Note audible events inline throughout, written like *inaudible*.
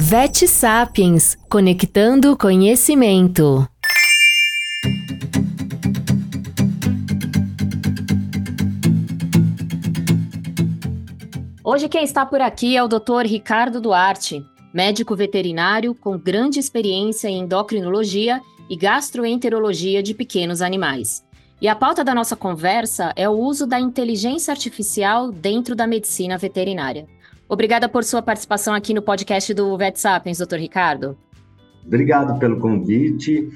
Vet Sapiens Conectando Conhecimento. Hoje quem está por aqui é o Dr. Ricardo Duarte, médico veterinário com grande experiência em endocrinologia e gastroenterologia de pequenos animais. E a pauta da nossa conversa é o uso da inteligência artificial dentro da medicina veterinária. Obrigada por sua participação aqui no podcast do Vet Sapiens, doutor Ricardo. Obrigado pelo convite.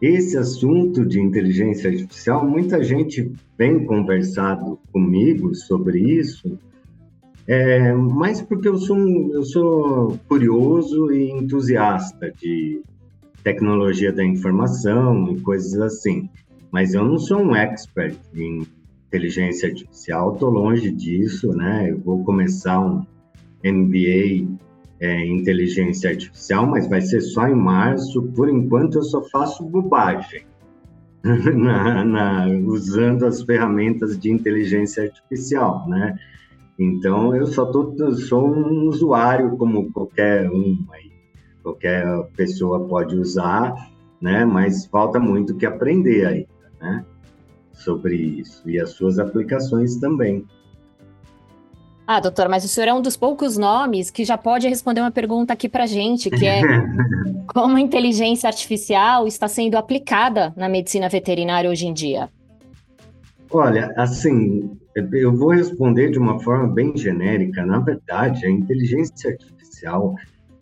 Esse assunto de inteligência artificial, muita gente vem conversado comigo sobre isso, é, mas porque eu sou, eu sou curioso e entusiasta de tecnologia da informação e coisas assim mas eu não sou um expert em inteligência artificial, estou longe disso, né? Eu vou começar um MBA é, inteligência artificial, mas vai ser só em março. Por enquanto, eu só faço bobagem *laughs* na, na, usando as ferramentas de inteligência artificial, né? Então, eu só tô, sou um usuário como qualquer um qualquer pessoa pode usar, né? Mas falta muito que aprender aí né, sobre isso e as suas aplicações também. Ah, doutor, mas o senhor é um dos poucos nomes que já pode responder uma pergunta aqui para gente, que é *laughs* como a inteligência artificial está sendo aplicada na medicina veterinária hoje em dia? Olha, assim, eu vou responder de uma forma bem genérica. Na verdade, a inteligência artificial,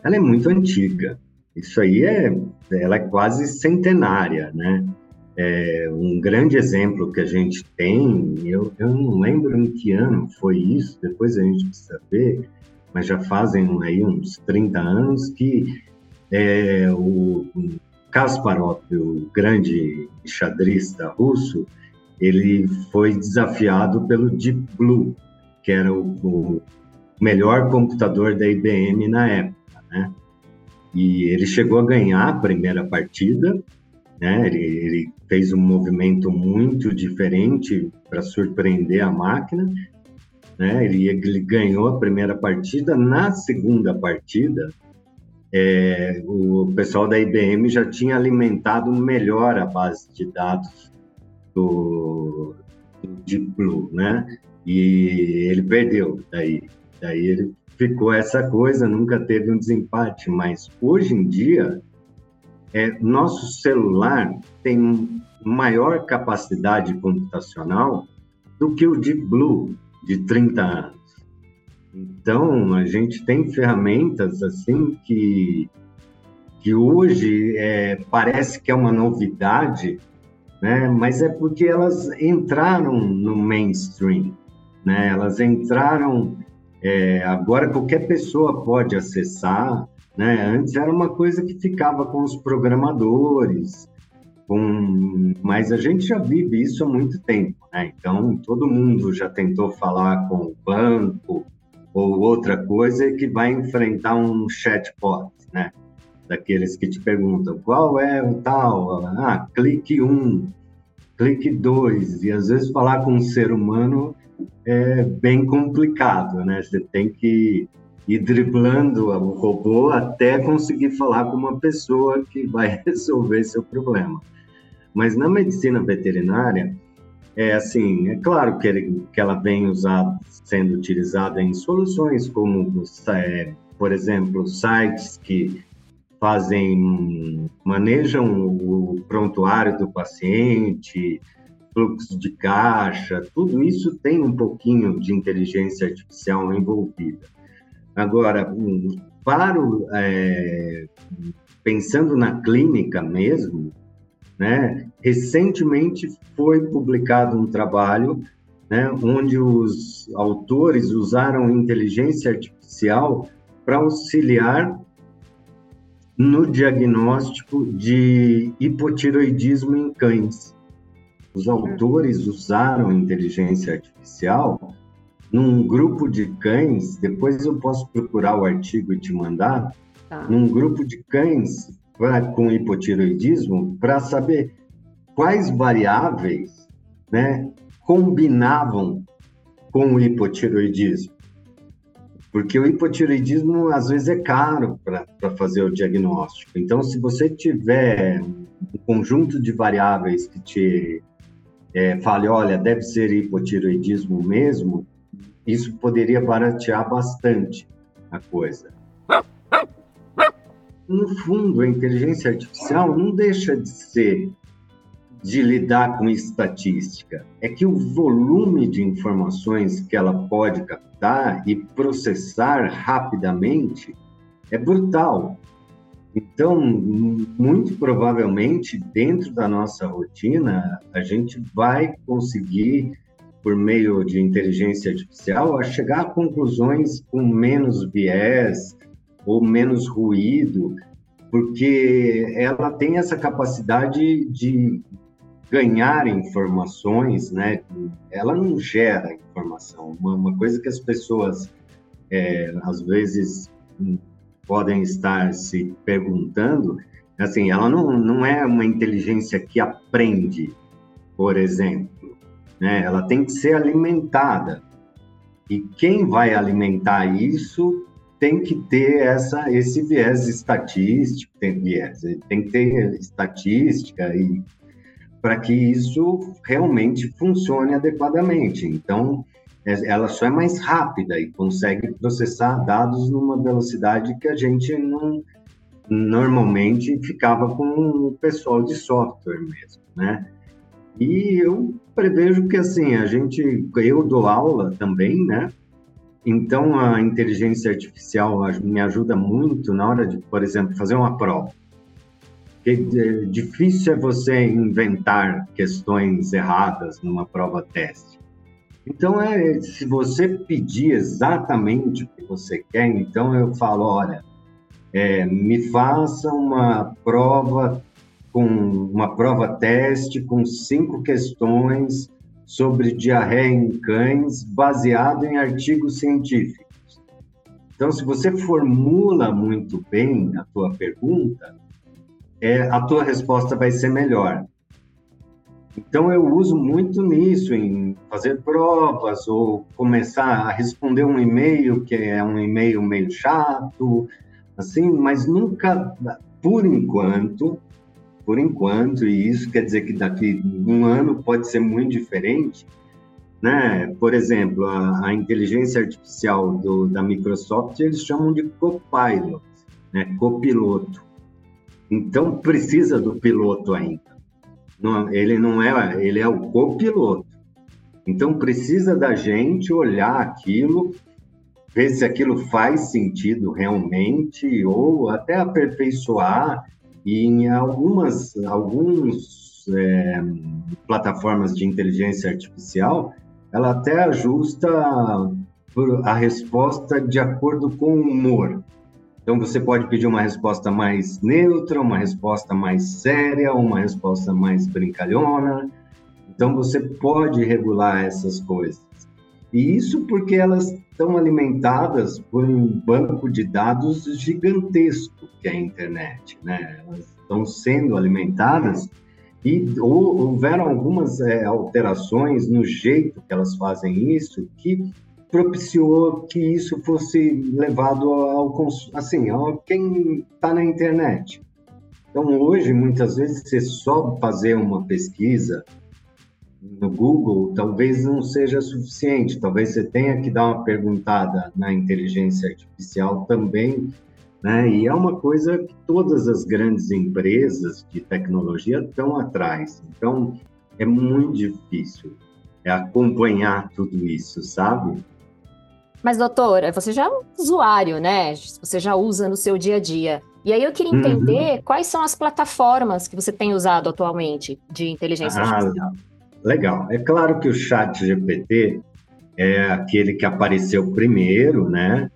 ela é muito antiga. Isso aí é, ela é quase centenária, né? É, um grande exemplo que a gente tem, eu, eu não lembro em que ano foi isso, depois a gente precisa ver, mas já fazem aí uns 30 anos que é, o Kasparov, o grande xadrista russo, ele foi desafiado pelo Deep Blue, que era o, o melhor computador da IBM na época, né? E ele chegou a ganhar a primeira partida, né? Ele, ele fez um movimento muito diferente para surpreender a máquina. Né? Ele, ele, ganhou a primeira partida. Na segunda partida, é, o pessoal da IBM já tinha alimentado melhor a base de dados do, do Deep Blue, né? E ele perdeu. Daí, daí ele ficou essa coisa, nunca teve um desempate. Mas hoje em dia é, nosso celular tem maior capacidade computacional do que o Deep Blue de 30 anos. Então, a gente tem ferramentas assim que, que hoje é, parece que é uma novidade, né? mas é porque elas entraram no mainstream, né? elas entraram. É, agora qualquer pessoa pode acessar, né? Antes era uma coisa que ficava com os programadores, com... mas a gente já vive isso há muito tempo. Né? Então, todo mundo já tentou falar com o banco ou outra coisa que vai enfrentar um chatbot, né? daqueles que te perguntam qual é o tal, ah, clique um, clique dois, e às vezes falar com um ser humano é bem complicado, né? Você tem que e driblando o robô até conseguir falar com uma pessoa que vai *laughs* resolver seu problema. Mas na medicina veterinária, é assim, é claro que, ele, que ela vem usada, sendo utilizada em soluções como, é, por exemplo, sites que fazem, manejam o prontuário do paciente, fluxo de caixa, tudo isso tem um pouquinho de inteligência artificial envolvida. Agora, para o, é, pensando na clínica mesmo, né, recentemente foi publicado um trabalho né, onde os autores usaram inteligência artificial para auxiliar no diagnóstico de hipotiroidismo em cães. Os autores usaram inteligência artificial num grupo de cães, depois eu posso procurar o artigo e te mandar, tá. num grupo de cães pra, com hipotiroidismo, para saber quais variáveis né, combinavam com o hipotiroidismo. porque o hipotireoidismo às vezes é caro para fazer o diagnóstico. Então, se você tiver um conjunto de variáveis que te é, fale, olha, deve ser hipotireoidismo mesmo, isso poderia baratear bastante a coisa. No fundo, a inteligência artificial não deixa de ser de lidar com estatística, é que o volume de informações que ela pode captar e processar rapidamente é brutal. Então, muito provavelmente, dentro da nossa rotina, a gente vai conseguir, por meio de inteligência artificial, a chegar a conclusões com menos viés ou menos ruído, porque ela tem essa capacidade de ganhar informações, né? Ela não gera informação. Uma, uma coisa que as pessoas é, às vezes podem estar se perguntando, assim, ela não, não é uma inteligência que aprende, por exemplo, né? Ela tem que ser alimentada. E quem vai alimentar isso tem que ter essa, esse viés estatístico, tem viés, tem que ter estatística e para que isso realmente funcione adequadamente. Então, é, ela só é mais rápida e consegue processar dados numa velocidade que a gente não normalmente ficava com o pessoal de software mesmo, né? E eu prevejo que assim a gente, eu dou aula também, né? Então a inteligência artificial me ajuda muito na hora de, por exemplo, fazer uma prova que difícil é você inventar questões erradas numa prova teste. Então, é, se você pedir exatamente o que você quer, então eu falo, olha, é, me faça uma prova com uma prova teste com cinco questões sobre diarreia em cães baseado em artigos científicos. Então, se você formula muito bem a tua pergunta, é, a tua resposta vai ser melhor. Então eu uso muito nisso, em fazer provas ou começar a responder um e-mail que é um e-mail meio chato, assim, mas nunca, por enquanto, por enquanto, e isso quer dizer que daqui um ano pode ser muito diferente, né? Por exemplo, a, a inteligência artificial do, da Microsoft eles chamam de copilot, né? Copiloto. Então precisa do piloto ainda. Não, ele não é, ele é o copiloto. Então precisa da gente olhar aquilo, ver se aquilo faz sentido realmente ou até aperfeiçoar. E em algumas alguns é, plataformas de inteligência artificial, ela até ajusta a resposta de acordo com o humor. Então, você pode pedir uma resposta mais neutra, uma resposta mais séria, uma resposta mais brincalhona. Então, você pode regular essas coisas. E isso porque elas estão alimentadas por um banco de dados gigantesco que é a internet, né? Elas estão sendo alimentadas e houveram algumas é, alterações no jeito que elas fazem isso que propiciou que isso fosse levado ao assim, a quem está na internet. Então, hoje, muitas vezes, você só fazer uma pesquisa no Google talvez não seja suficiente. Talvez você tenha que dar uma perguntada na inteligência artificial também, né? E é uma coisa que todas as grandes empresas de tecnologia estão atrás. Então, é muito difícil acompanhar tudo isso, sabe? Mas, doutora, você já é um usuário, né? Você já usa no seu dia a dia. E aí eu queria uhum. entender uhum. quais são as plataformas que você tem usado atualmente de inteligência ah, artificial. Legal. É claro que o chat GPT é aquele que apareceu primeiro, né?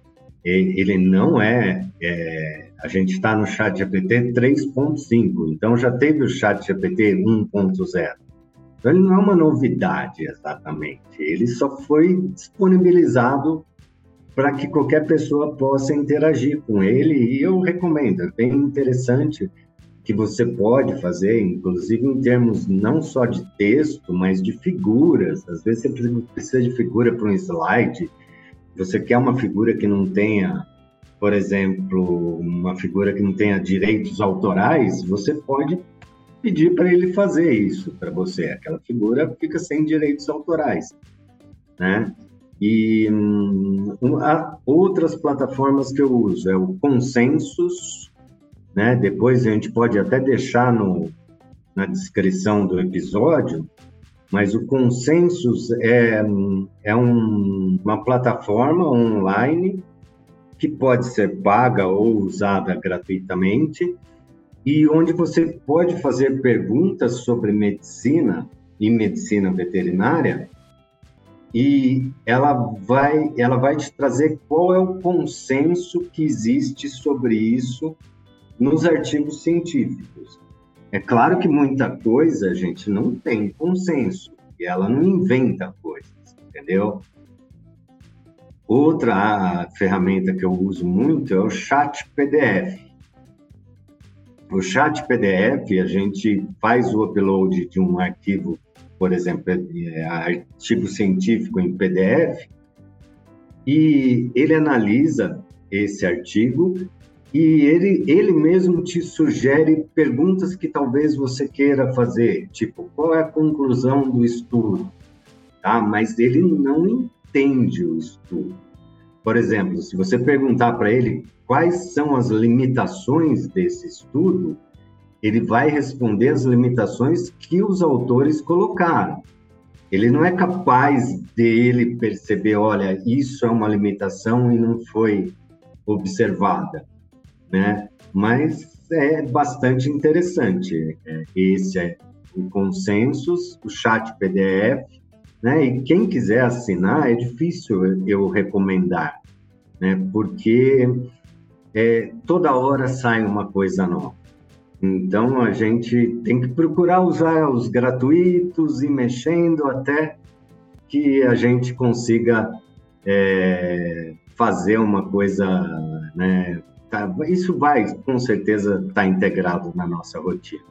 Ele não é, é a gente está no chat GPT 3.5, então já teve o chat GPT 1.0. Então ele não é uma novidade exatamente, ele só foi disponibilizado para que qualquer pessoa possa interagir com ele. E eu recomendo, é bem interessante que você pode fazer, inclusive em termos não só de texto, mas de figuras. Às vezes você precisa de figura para um slide. você quer uma figura que não tenha, por exemplo, uma figura que não tenha direitos autorais, você pode pedir para ele fazer isso para você. Aquela figura fica sem direitos autorais, né? E hum, outras plataformas que eu uso é o Consensus, né? Depois a gente pode até deixar no, na descrição do episódio, mas o Consensus é, é um, uma plataforma online que pode ser paga ou usada gratuitamente e onde você pode fazer perguntas sobre medicina e medicina veterinária e ela vai ela vai te trazer qual é o consenso que existe sobre isso nos artigos científicos. É claro que muita coisa a gente não tem consenso e ela não inventa coisas, entendeu? Outra ferramenta que eu uso muito é o chat PDF. O chat PDF, a gente faz o upload de um arquivo, por exemplo, é, artigo científico em PDF, e ele analisa esse artigo e ele, ele mesmo te sugere perguntas que talvez você queira fazer, tipo, qual é a conclusão do estudo? Tá? Mas ele não entende o estudo. Por exemplo, se você perguntar para ele quais são as limitações desse estudo, ele vai responder as limitações que os autores colocaram. Ele não é capaz dele perceber, olha, isso é uma limitação e não foi observada né? Mas é bastante interessante. É, esse é o Consensus, o chat PDF, né? E quem quiser assinar, é difícil eu recomendar, né? Porque é, toda hora sai uma coisa nova. Então a gente tem que procurar usar os gratuitos e mexendo até que a gente consiga é, fazer uma coisa né, Tá, isso vai, com certeza, estar tá integrado na nossa rotina.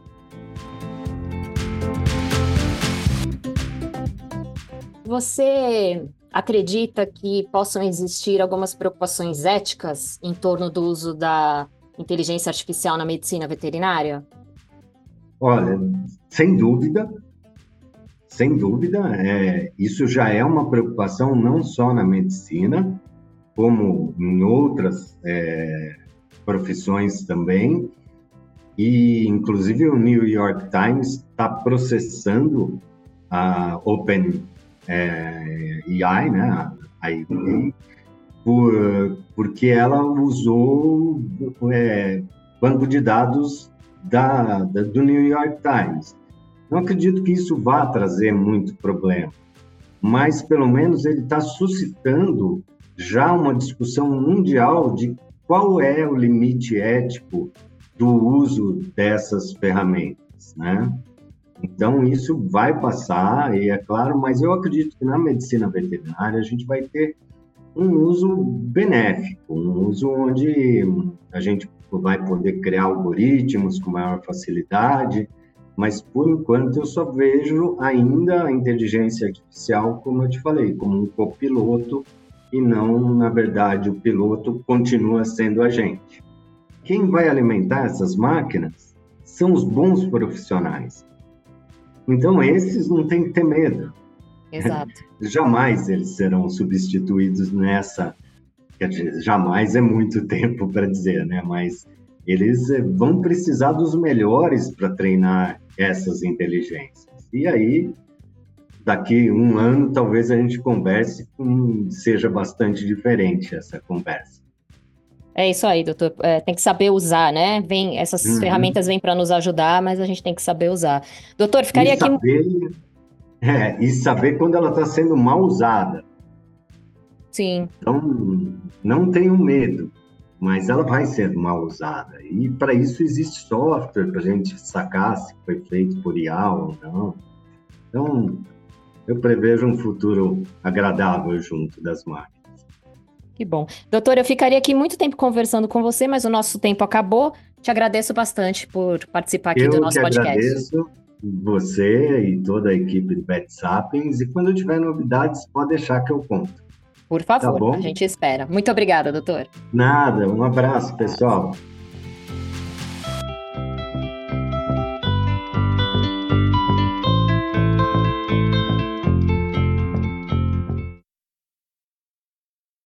Você acredita que possam existir algumas preocupações éticas em torno do uso da inteligência artificial na medicina veterinária? Olha, sem dúvida, sem dúvida, é, isso já é uma preocupação não só na medicina, como em outras é, profissões também. E, inclusive, o New York Times está processando a Open é, AI, né, a IBM, por, porque ela usou é, banco de dados da, da, do New York Times. Não acredito que isso vá trazer muito problema, mas pelo menos ele está suscitando já uma discussão mundial de qual é o limite ético do uso dessas ferramentas, né? Então, isso vai passar, e é claro, mas eu acredito que na medicina veterinária a gente vai ter um uso benéfico, um uso onde a gente vai poder criar algoritmos com maior facilidade, mas por enquanto eu só vejo ainda a inteligência artificial, como eu te falei, como um copiloto e não, na verdade, o piloto continua sendo a gente. Quem vai alimentar essas máquinas são os bons profissionais. Então, esses não tem que ter medo. Exato. *laughs* jamais eles serão substituídos nessa. Quer dizer, jamais é muito tempo para dizer, né? Mas eles eh, vão precisar dos melhores para treinar essas inteligências. E aí daqui um ano talvez a gente converse com seja bastante diferente essa conversa. É isso aí, doutor. É, tem que saber usar, né? Vem, essas uhum. ferramentas vêm para nos ajudar, mas a gente tem que saber usar. Doutor, ficaria e saber, aqui. É, e saber quando ela está sendo mal usada. Sim. Então, não tenho medo, mas ela vai ser mal usada. E para isso existe software para a gente sacar se foi feito por IA ou não. Então, eu prevejo um futuro agradável junto das máquinas. Que bom. Doutor, eu ficaria aqui muito tempo conversando com você, mas o nosso tempo acabou. Te agradeço bastante por participar aqui eu do nosso que podcast. Agradeço você e toda a equipe do Bet Sapiens. E quando tiver novidades, pode deixar que eu conto. Por favor, tá a gente espera. Muito obrigada, doutor. Nada, um abraço, pessoal.